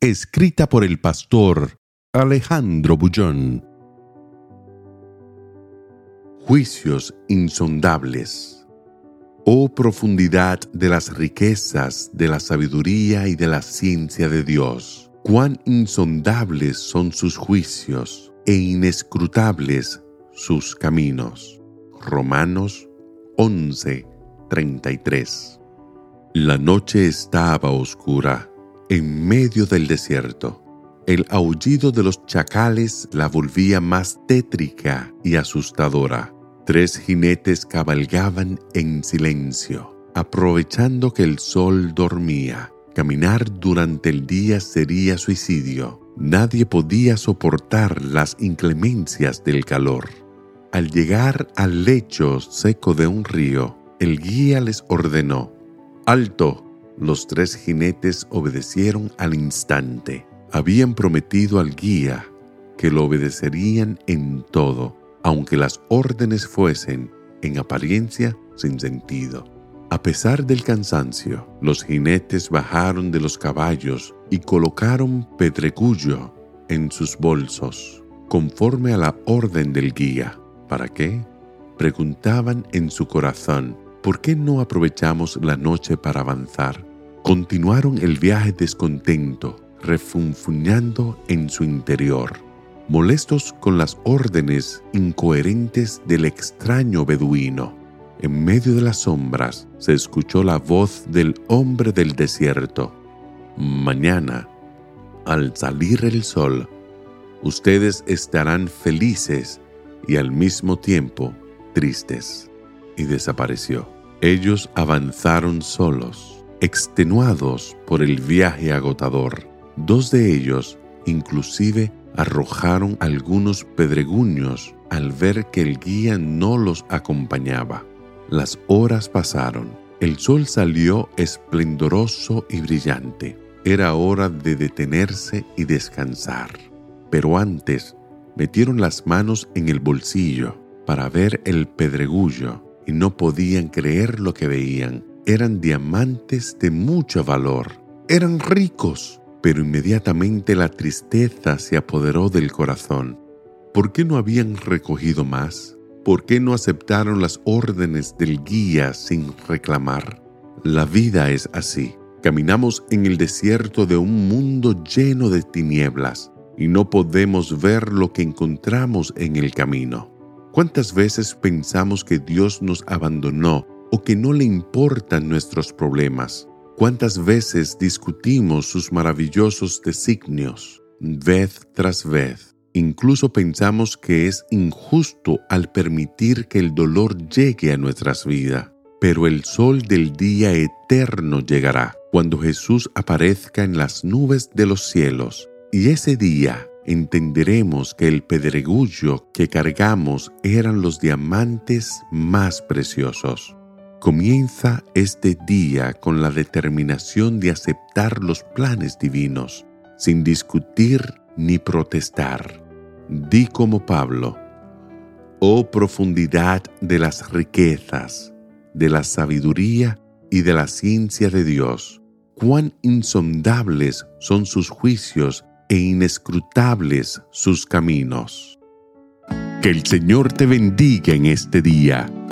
Escrita por el pastor Alejandro Bullón. Juicios insondables. Oh profundidad de las riquezas, de la sabiduría y de la ciencia de Dios. Cuán insondables son sus juicios e inescrutables sus caminos. Romanos 11, 33. La noche estaba oscura en medio del desierto. El aullido de los chacales la volvía más tétrica y asustadora. Tres jinetes cabalgaban en silencio, aprovechando que el sol dormía. Caminar durante el día sería suicidio. Nadie podía soportar las inclemencias del calor. Al llegar al lecho seco de un río, el guía les ordenó, ¡Alto! Los tres jinetes obedecieron al instante. Habían prometido al guía que lo obedecerían en todo, aunque las órdenes fuesen, en apariencia, sin sentido. A pesar del cansancio, los jinetes bajaron de los caballos y colocaron pedregullo en sus bolsos, conforme a la orden del guía. ¿Para qué? Preguntaban en su corazón, ¿por qué no aprovechamos la noche para avanzar? Continuaron el viaje descontento, refunfuñando en su interior, molestos con las órdenes incoherentes del extraño beduino. En medio de las sombras se escuchó la voz del hombre del desierto. Mañana, al salir el sol, ustedes estarán felices y al mismo tiempo tristes. Y desapareció. Ellos avanzaron solos extenuados por el viaje agotador. Dos de ellos inclusive arrojaron algunos pedreguños al ver que el guía no los acompañaba. Las horas pasaron. El sol salió esplendoroso y brillante. Era hora de detenerse y descansar. Pero antes metieron las manos en el bolsillo para ver el pedregullo y no podían creer lo que veían eran diamantes de mucho valor. Eran ricos, pero inmediatamente la tristeza se apoderó del corazón. ¿Por qué no habían recogido más? ¿Por qué no aceptaron las órdenes del guía sin reclamar? La vida es así. Caminamos en el desierto de un mundo lleno de tinieblas y no podemos ver lo que encontramos en el camino. ¿Cuántas veces pensamos que Dios nos abandonó o que no le importan nuestros problemas. ¿Cuántas veces discutimos sus maravillosos designios, vez tras vez? Incluso pensamos que es injusto al permitir que el dolor llegue a nuestras vidas. Pero el sol del día eterno llegará cuando Jesús aparezca en las nubes de los cielos. Y ese día entenderemos que el pedregullo que cargamos eran los diamantes más preciosos. Comienza este día con la determinación de aceptar los planes divinos, sin discutir ni protestar. Di como Pablo, oh profundidad de las riquezas, de la sabiduría y de la ciencia de Dios, cuán insondables son sus juicios e inescrutables sus caminos. Que el Señor te bendiga en este día